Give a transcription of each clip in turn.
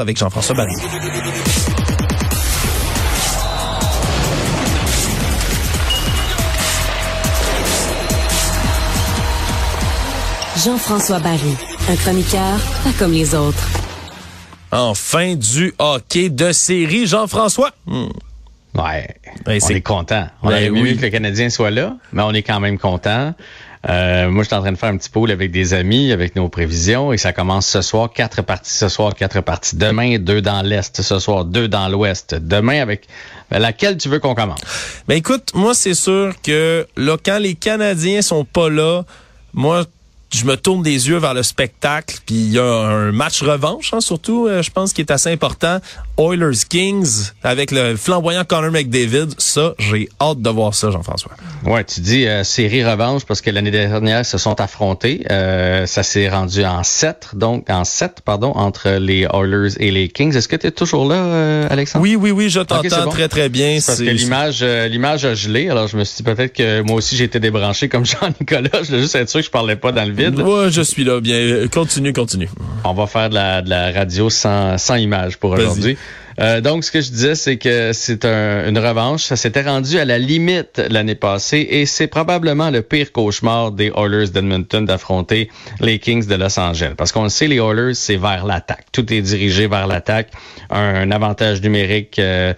sport avec Jean-François Barry. Jean-François Barry, un chroniqueur pas comme les autres. Enfin du hockey de série, Jean-François. Hmm. Ouais, Ouais, on c'est- est content. On Ben mieux oui. que le Canadien soit là, mais on est quand même content. Euh, moi, je suis en train de faire un petit pool avec des amis, avec nos prévisions, et ça commence ce soir, quatre parties ce soir, quatre parties demain, deux dans l'Est ce soir, deux dans l'Ouest. Demain, avec laquelle tu veux qu'on commence? Ben écoute, moi c'est sûr que là quand les Canadiens sont pas là, moi je me tourne des yeux vers le spectacle, puis il y a un match revanche hein, surtout, euh, je pense qui est assez important. Oilers Kings avec le flamboyant Connor McDavid, ça j'ai hâte de voir ça Jean-François. Ouais, tu dis euh, série revanche parce que l'année dernière ils se sont affrontés. Euh, ça s'est rendu en 7, donc en 7, pardon, entre les Oilers et les Kings. Est-ce que tu es toujours là, euh, Alexandre? Oui oui oui, je t'entends bon. très très bien. Parce que l'image, l'image a gelé. Alors je me suis dit peut-être que moi aussi j'ai été débranché comme Jean-Nicolas. Je voulais juste être sûr que je parlais pas dans le vide. Ouais, je suis là bien. Continue, continue. On va faire de la, de la radio sans, sans image pour aujourd'hui. Euh, donc, ce que je disais, c'est que c'est un- une revanche. Ça s'était rendu à la limite l'année passée et c'est probablement le pire cauchemar des Oilers d'Edmonton d'affronter les Kings de Los Angeles. Parce qu'on le sait, les Oilers, c'est vers l'attaque. Tout est dirigé vers l'attaque. Un, avantage numérique euh,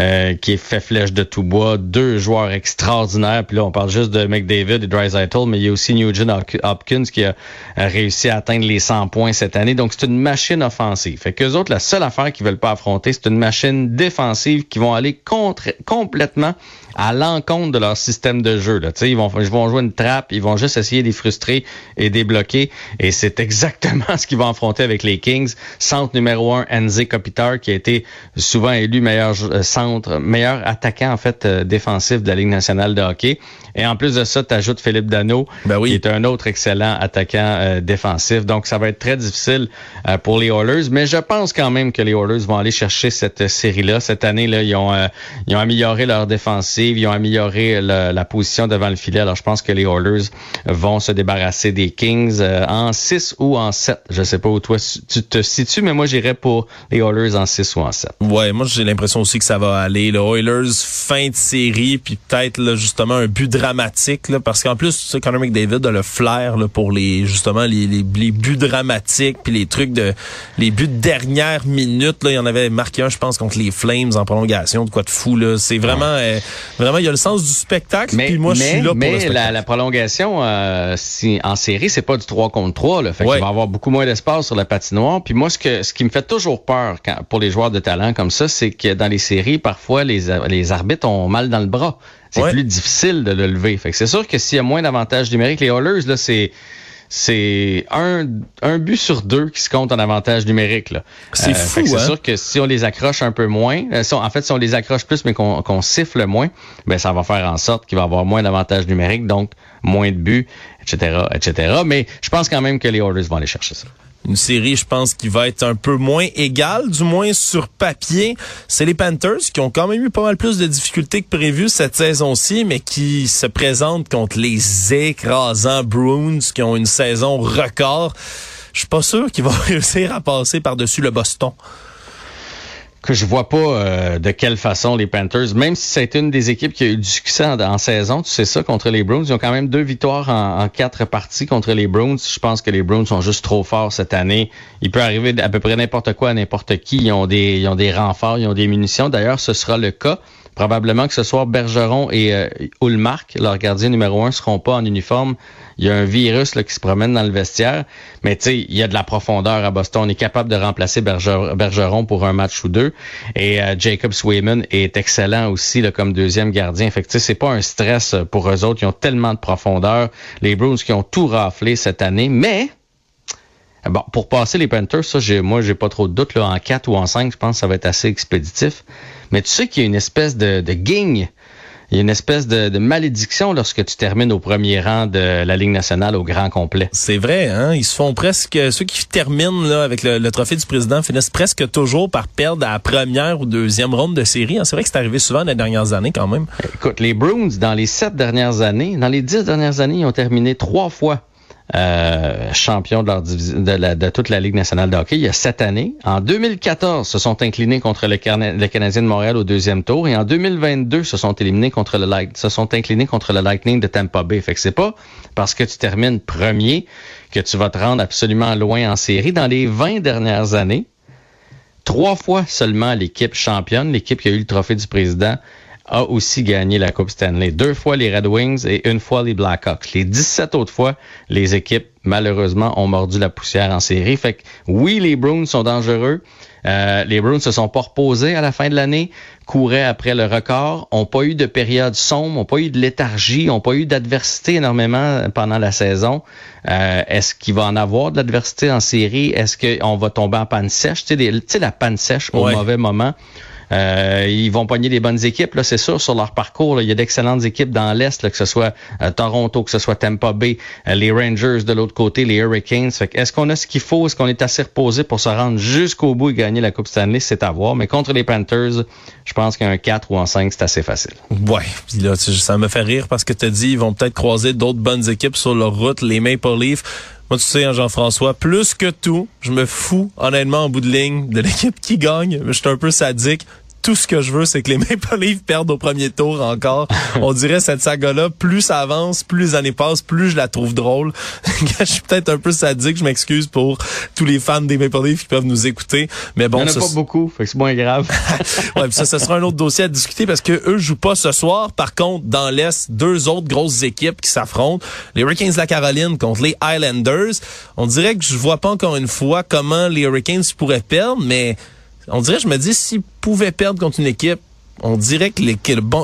euh, qui est fait flèche de tout bois. Deux joueurs extraordinaires. Puis là, on parle juste de McDavid et Drysaitel, mais il y a aussi Nugent Hop- Hopkins qui a réussi à atteindre les 100 points cette année. Donc, c'est une machine offensive. Fait qu'eux autres, la seule affaire qu'ils veulent pas affronter, c'est une machine défensive qui vont aller contre, complètement à l'encontre de leur système de jeu. Là. Ils, vont, ils vont jouer une trappe, ils vont juste essayer de les frustrer et de les bloquer. Et c'est exactement ce qu'ils vont affronter avec les Kings. Centre numéro un, Enze Kopitar, qui a été souvent élu meilleur euh, centre, meilleur attaquant en fait euh, défensif de la Ligue nationale de hockey. Et en plus de ça, tu ajoutes Philippe Dano, Ben oui. qui est un autre excellent attaquant euh, défensif. Donc, ça va être très difficile euh, pour les Oilers. Mais je pense quand même que les Oilers vont aller chercher cette euh, série-là. Cette année, là, ils ont, euh, ils ont amélioré leur défensive, ils ont amélioré la, position devant le filet. Alors, je pense que les Oilers vont se débarrasser des Kings euh, en 6 ou en 7. Je sais pas où toi tu te situes, mais moi, j'irais pour les Oilers en 6 ou en 7. Ouais, moi j'ai l'impression aussi que ça va aller. Le Oilers fin de série, puis peut-être justement un but dramatique, parce qu'en plus, Connor McDavid a le flair pour les justement les, les, les buts dramatiques, puis les trucs de les buts de dernière minute. Il y en avait marqué un, je pense, contre les Flames en prolongation, de quoi de fou là. C'est vraiment, euh, vraiment, il y a le sens du spectacle. Mais, puis moi, je suis là pour mais le spectacle. la, la prolongation euh, si, en série, c'est pas du 3 contre 3. Là, fait Ouais. qu'il va avoir beaucoup moins d'espace sur la patinoire. Puis moi, ce que ce qui me fait toujours peur quand, pour les joueurs de talent comme ça, c'est que dans les séries, parfois, les, les arbitres ont mal dans le bras. C'est Ouais. plus difficile de le lever. Fait que c'est sûr que s'il y a moins d'avantages numériques, les Oilers, là, c'est c'est un, un but sur deux qui se compte en avantage numérique. là. C'est fou, fait que hein? C'est sûr que si on les accroche un peu moins, euh, si on- en fait, si on les accroche plus, mais qu'on qu'on siffle moins, ben ça va faire en sorte qu'il va y avoir moins d'avantages numériques, donc moins de buts, etc.. Mais je pense quand même que les Oilers vont aller chercher ça. Une série, je pense, qui va être un peu moins égale, du moins sur papier. C'est les Panthers qui ont quand même eu pas mal plus de difficultés que prévu cette saison-ci, mais qui se présentent contre les écrasants Bruins qui ont une saison record. Je suis pas sûr qu'ils vont réussir à passer par-dessus le Boston. Que je vois pas euh, de quelle façon les Panthers, même si c'est une des équipes qui a eu du succès en, saison, tu sais ça, contre les Bruins, ils ont quand même deux victoires en, en quatre parties contre les Bruins. Je pense que les Bruins sont juste trop forts cette année. Il peut arriver à peu près n'importe quoi à n'importe qui. Ils ont des, ils ont des renforts, ils ont des munitions. D'ailleurs, ce sera le cas. Probablement que ce soir, Bergeron et euh, Ulmark, leur gardien numéro un, seront pas en uniforme. Il y a un virus là, qui se promène dans le vestiaire. Mais tu sais, il y a de la profondeur à Boston. On est capable de remplacer Berger- Bergeron pour un match ou deux. Et euh, Jacob Swayman est excellent aussi comme deuxième gardien. Fait que tu c'est pas un stress pour eux autres. Ils ont tellement de profondeur. Les Bruins qui ont tout raflé cette année. Mais Bon, pour passer les Panthers, ça, j'ai, moi, j'ai pas trop de doute. Là, en 4 ou en 5, je pense que ça va être assez expéditif. Mais tu sais qu'il y a une espèce de, de guigne, il y a une espèce de, de malédiction lorsque tu termines au premier rang de la Ligue nationale au grand complet. C'est vrai, hein? Ils se font presque, ceux qui terminent là, avec le, le trophée du président finissent presque toujours par perdre à la première ou deuxième ronde de série. hein. C'est vrai que c'est arrivé souvent dans les dernières années quand même. Écoute, les Bruins, dans les sept dernières années, dans les dix dernières années, ils ont terminé trois fois euh, champions de, toute la Ligue nationale de hockey il y a sept années. En 2014, se sont inclinés contre le, Canadien de Montréal au deuxième tour et en 2022, se sont éliminés inclinés contre le Lightning de Tampa Bay. Fait que c'est pas parce que tu termines premier que tu vas te rendre absolument loin en série. Dans les 20 dernières années, trois fois seulement l'équipe championne, l'équipe qui a eu le trophée du président, a aussi gagné la Coupe Stanley. Deux fois les Red Wings et une fois les Blackhawks. Les 17 autres fois, les équipes, malheureusement, ont mordu la poussière en série. Fait que oui, les Bruins sont dangereux. Euh, les Bruins se sont pas reposés à la fin de l'année, couraient après le record, ont pas eu de période sombre, ont pas eu de léthargie, ont pas eu d'adversité énormément pendant la saison. Euh, est-ce qu'il va en avoir de l'adversité en série? Est-ce qu'on va tomber en panne sèche? Tu sais, la panne sèche au mauvais moment. Euh, ils vont pogner des bonnes équipes, là, c'est sûr, sur leur parcours. il y a d'excellentes équipes dans l'Est, que ce soit euh, Toronto, que ce soit Tampa Bay, euh, les Rangers de l'autre côté, les Hurricanes. est-ce qu'on a ce qu'il faut? Est-ce qu'on est assez reposé pour se rendre jusqu'au bout et gagner la Coupe Stanley? C'est à voir. Mais contre les Panthers, je pense qu'un 4 ou un 5, c'est assez facile. Ouais. Là, ça me fait rire parce que tu as dit ils vont peut-être croiser d'autres bonnes équipes sur leur route, les Maple Leafs. Moi, tu sais, hein, Jean-François, plus que tout, je me fous honnêtement en bout de ligne de l'équipe qui gagne. Je suis un peu sadique tout ce que je veux, c'est que les Maple Leafs perdent au premier tour encore. On dirait cette saga-là, plus ça avance, plus les années passent, plus je la trouve drôle. je suis peut-être un peu sadique, je m'excuse pour tous les fans des Maple Leafs qui peuvent nous écouter. Mais bon, Il n'y en a pas beaucoup, fait que c'est moins grave. ouais, ça, ce sera un autre dossier à discuter parce que eux jouent pas ce soir. Par contre, dans l'Est, deux autres grosses équipes qui s'affrontent. Les Hurricanes de la Caroline contre les Islanders. On dirait que je vois pas encore une fois comment les Hurricanes pourraient perdre, mais on dirait, je me dis, s'ils pouvaient perdre contre une équipe, on dirait que,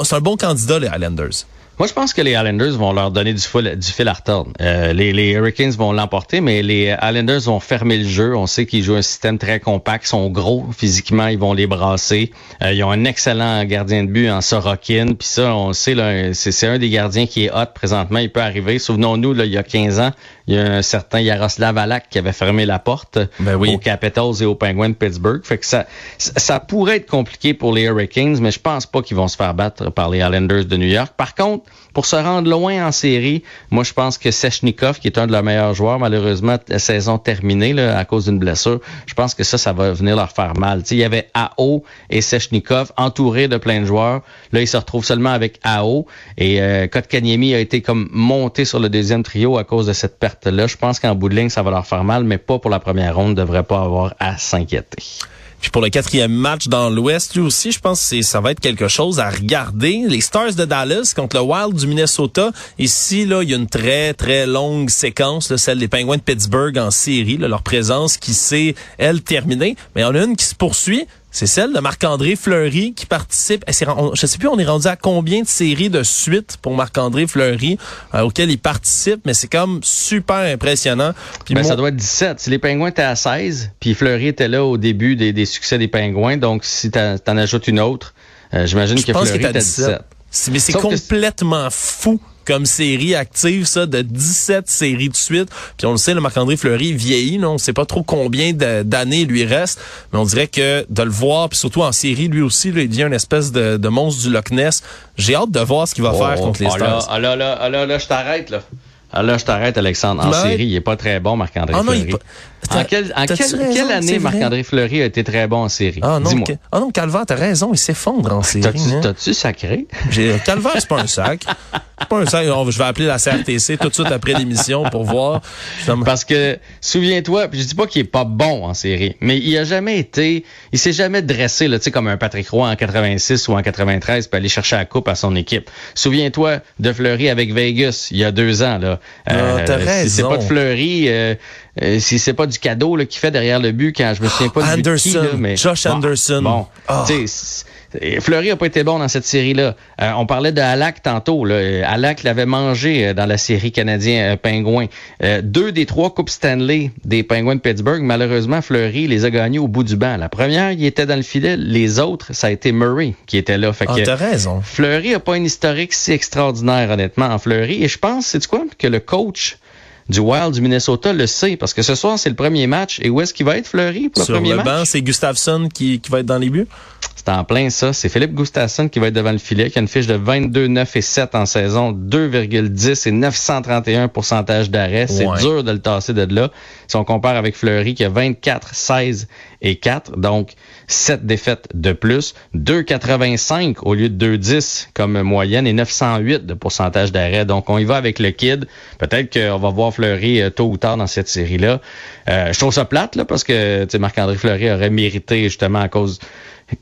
c'est un bon candidat, les Highlanders. Moi, je pense que les Islanders vont leur donner du fil, du fil à retordre. Euh, les, les, Hurricanes vont l'emporter, mais les Islanders vont fermer le jeu. On sait qu'ils jouent un système très compact, ils sont gros physiquement, ils vont les brasser. Euh, ils ont un excellent gardien de but en Sorokin, puis ça, on sait, c'est un des gardiens qui est hot présentement. Il peut arriver. Souvenons-nous, il y a 15 ans, il y a un certain Yaroslav Alak qui avait fermé la porte ben aux Capitals et aux Penguins de Pittsburgh. Fait que ça, ça pourrait être compliqué pour les Hurricanes, mais je pense pas qu'ils vont se faire battre par les Islanders de New York. Par contre, pour se rendre loin en série, moi, je pense que Sechnikov, qui est un de leurs meilleurs joueurs, malheureusement, saison terminée là, à cause d'une blessure, je pense que ça, ça va venir leur faire mal. il y avait AO et Sechnikov entourés de plein de joueurs. Là, ils se retrouvent seulement avec AO. Et euh, Kotkaniemi a été comme monté sur le deuxième trio à cause de cette perte-là. Je pense qu'en bout de ligne, ça va leur faire mal, mais pas pour la première ronde. ne devrait pas avoir à s'inquiéter. Puis pour le quatrième match dans l'Ouest, lui aussi, je pense que ça va être quelque chose à regarder. Les Stars de Dallas contre le Wild du Minnesota. Ici, là, il y a une très, très longue séquence, là, celle des Penguins de Pittsburgh en série, leur présence qui s'est, elle, terminée. Mais il y en a une qui se poursuit. C'est celle de Marc-André Fleury qui participe. Je je sais plus, on est rendu à combien de séries de suite pour Marc-André Fleury euh, auquel il participe, mais c'est comme super impressionnant. Puis ben, Ça doit être 17. Si les Pingouins étaient à 16, puis Fleury était là au début des, succès des Pingouins, donc si tu en ajoutes une autre, euh, j'imagine que Fleury était à 17. Mais c'est complètement fou comme série active, ça, de 17 séries de suite. Puis on le sait, le Marc-André Fleury vieillit, non? On sait pas trop combien d'années lui reste, mais on dirait que de le voir, puis surtout en série, lui aussi, il devient une espèce de, monstre du Loch Ness. J'ai hâte de voir ce qu'il va oh, faire contre les oh, Stars. Ah là, là, là, là, je t'arrête, là. Ah là, je t'arrête, Alexandre. En ben, série, il est pas très bon, Marc-André ah, Fleury. En, quelle, année Marc-André Fleury a été très bon en série? Ah non, ah non Calvaire, t'as raison, il s'effondre en série. Hein. T'as-tu sacré? Calvaire, c'est pas un sac. pas un sac. Je vais appeler la CRTC tout de suite après l'émission pour voir. Parce que, souviens-toi, je dis pas qu'il est pas bon en série, mais il a jamais été, il s'est jamais dressé, là, tu sais, comme un Patrick Roy en 86 ou en 93 pour aller chercher la coupe à son équipe. Souviens-toi de Fleury avec Vegas il y a deux ans, là. Ah, euh, si c'est pas de Fleury, euh, euh, si c'est pas du cadeau qu'il fait derrière le but quand je me souviens pas du Anderson, qui, mais Josh Anderson. Bon, oh. Fleury a pas été bon dans cette série-là. Euh, on parlait de Halak tantôt. Là. Halak l'avait mangé dans la série canadien Pingouin. deux des trois coupes Stanley des Pingouins de Pittsburgh, malheureusement, Fleury les a gagnés au bout du banc. La première, il était dans le filet. Les autres, ça a été Murray qui était là. Fait ah, t'as raison. Fleury a pas une historique si extraordinaire, honnêtement, en Fleury. Et je pense, c'est quoi, que le coach du Wild du Minnesota le sait parce que ce soir, c'est le premier match. Et où est-ce qu'il va être, Fleury, pour le Sur premier le match? banc, c'est Gustafsson qui, qui va être dans les buts. C'est en plein ça. C'est Philippe Gustafsson qui va être devant le filet, qui a une fiche de 22, 9 et 7 en saison, 2,10 et 931 pourcentage d'arrêt. C'est Ouais. dur de le tasser de là. Si on compare avec Fleury qui a 24, 16 et 4, donc 7 défaites de plus, 2,85 au lieu de 2,10 comme moyenne et 908 de pourcentage d'arrêt. Donc on y va avec le kid. Peut-être qu'on va voir Fleury euh, tôt ou tard dans cette série-là. Euh, je trouve ça plate là, parce que Marc-André Fleury aurait mérité justement à cause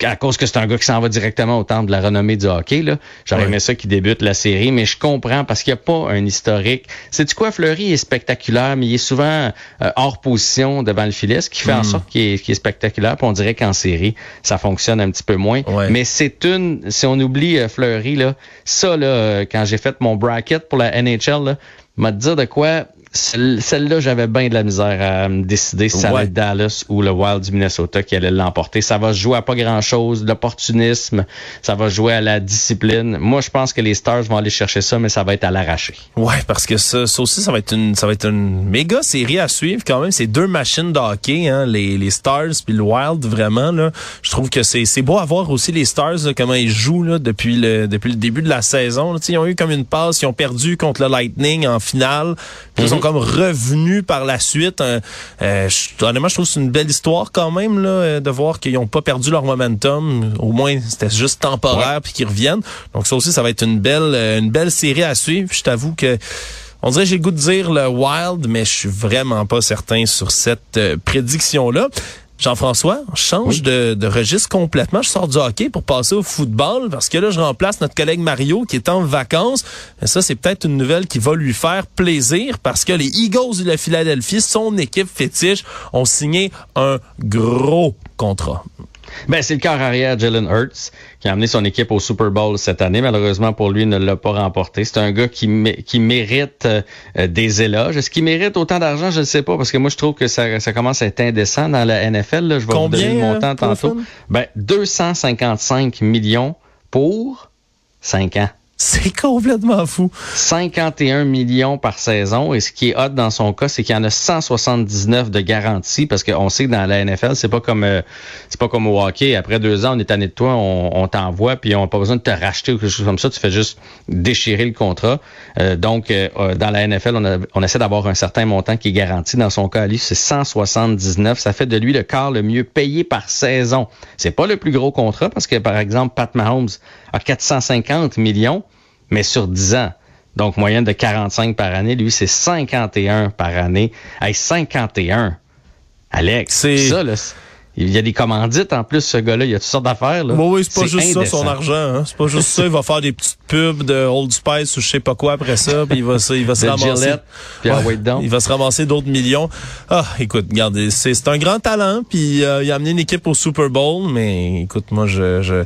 à cause que c'est un gars qui s'en va directement au temple de la renommée du hockey. Là. J'aurais Ouais. aimé ça qui débute la série, mais je comprends parce qu'il n'y a pas un historique. C'est quoi, Fleury? Est spectaculaire, mais il est souvent euh, hors position devant le filet, ce qui fait en Mm. sorte qu'il est, qu'il est spectaculaire. Puis on dirait qu'en série, ça fonctionne un petit peu moins. Ouais. Mais c'est une, si on oublie euh, Fleury, là, ça, là, euh, quand j'ai fait mon bracket pour la NHL, là, m'a dit de quoi. Celle- Celle-là, j'avais bien de la misère à me décider si ça allait être Dallas ou le Wild du Minnesota qui allait l'emporter. Ça va se jouer à pas grand-chose, l'opportunisme, ça va jouer à la discipline. Moi, je pense que les Stars vont aller chercher ça, mais ça va être à l'arraché. Ouais, parce que ça, ça aussi, ça va être une, ça va être une méga série à suivre quand même. C'est deux machines de hockey, hein, les, les Stars puis le Wild, vraiment là. Je trouve que c'est, c'est beau à voir aussi les Stars là, comment ils jouent là, depuis le, depuis le début de la saison. là. Ils ont eu comme une passe, ils ont perdu contre le Lightning en finale. Puis comme revenus par la suite. Euh, euh, je- honnêtement, je trouve que c'est une belle histoire quand même là, euh, de voir qu'ils n'ont pas perdu leur momentum. Au moins, c'était juste temporaire puis qu'ils reviennent. Donc ça aussi, ça va être une belle, une belle série à suivre. Je t'avoue que on dirait j'ai le goût de dire le Wild, mais je suis vraiment pas certain sur cette euh, prédiction-là. Jean-François, je change Oui. de, de registre complètement. Je sors du hockey pour passer au football parce que là, je remplace notre collègue Mario qui est en vacances. Mais ça, c'est peut-être une nouvelle qui va lui faire plaisir parce que les Eagles de la Philadelphie, son équipe fétiche, ont signé un gros contrat. Ben, c'est le quart arrière Jalen Hurts qui a amené son équipe au Super Bowl cette année. Malheureusement pour lui, il ne l'a pas remporté. C'est un gars qui, mé- qui mérite euh, des éloges. Est-ce qu'il mérite autant d'argent? Je ne sais pas parce que moi, je trouve que ça, ça commence à être indécent dans la NFL. là. Je vais vous donner le montant euh, tantôt. Ben, 255 millions pour 5 ans. C'est complètement fou. 51 millions par saison. Et ce qui est hot dans son cas, c'est qu'il y en a 179 de garantie parce qu'on sait que dans la NFL, c'est pas comme euh, c'est pas comme au hockey. Après deux ans, on est tanné de toi, on, on t'envoie, puis on n'a pas besoin de te racheter ou quelque chose comme ça. Tu fais juste déchirer le contrat. Euh, donc, euh, dans la NFL, on, essaie d'avoir un certain montant qui est garanti. Dans son cas, à lui, c'est 179. Ça fait de lui le quart le mieux payé par saison. C'est pas le plus gros contrat parce que, par exemple, Pat Mahomes a 450 millions mais sur 10 ans. Donc, moyenne de 45 par année. Lui, c'est 51 par année. Hey, 51. Alex, C'est- ça, là, il y a des commandites en plus, ce gars-là. Il y a toutes sortes d'affaires. Là. Bon, oui, c'est pas juste indécent. ça, son argent. Hein? C'est pas juste ça. Il va faire des petites pubs de Old Spice ou je sais pas quoi après ça. Puis il va, se- il va se ramasser. Puis Ouais, il va se ramasser d'autres millions. Ah, écoute, regardez, c'est c'est un grand talent. Puis euh, il a amené une équipe au Super Bowl. Mais écoute, moi, je, je,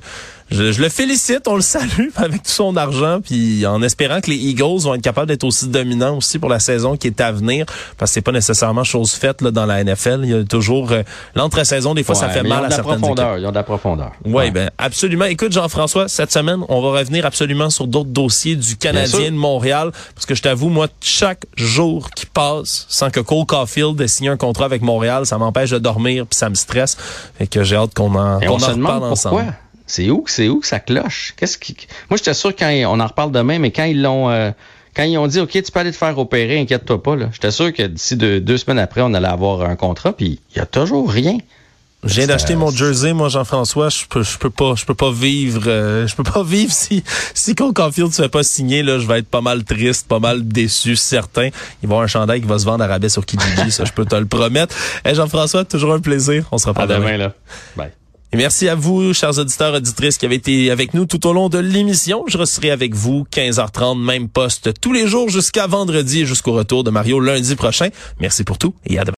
je, je le félicite, on le salue avec tout son argent. Puis en espérant que les Eagles vont être capables d'être aussi dominants aussi pour la saison qui est à venir. Parce que c'est pas nécessairement chose faite là, dans la NFL. Il y a toujours euh, l'entre-saison. Des fois, ça fait mal à certaines équipes. Ils ont de la profondeur. Oui, Ouais. ben absolument. Écoute, Jean-François, cette semaine, on va revenir absolument sur d'autres dossiers du Canadien de Montréal. Parce que je t'avoue, moi, chaque jour qui passe sans que Cole Caulfield ait signé un contrat avec Montréal, ça m'empêche de dormir puis ça me stresse. Fait que j'ai hâte qu'on en, Et on en reparle pourquoi. C'est où, que- c'est où que ça cloche? Qu'est-ce qui. Moi, j'étais sûr quand ils- on en reparle demain, mais quand ils l'ont. euh, quand ils ont dit, OK, tu peux aller te faire opérer, inquiète-toi pas, là. J'étais sûr que d'ici deux, deux semaines après, on allait avoir un contrat, puis il y a toujours rien. Je viens d'acheter mon jersey, moi, Jean-François. Je peux, je peux pas, je peux pas vivre, euh, je peux pas vivre si, si Cole Caulfield se fait pas signer, là, je vais être pas mal triste, pas mal déçu, certain. Il va y avoir un chandail qui va se vendre à rabais sur Kijiji, ça, je peux te le promettre. Hey, Jean-François, toujours un plaisir. On se À reparle demain. demain, là. Bye. Et merci à vous, chers auditeurs, auditrices, qui avez été avec nous tout au long de l'émission. Je resterai avec vous, 15h30, même poste, tous les jours jusqu'à vendredi et jusqu'au retour de Mario lundi prochain. Merci pour tout et à demain.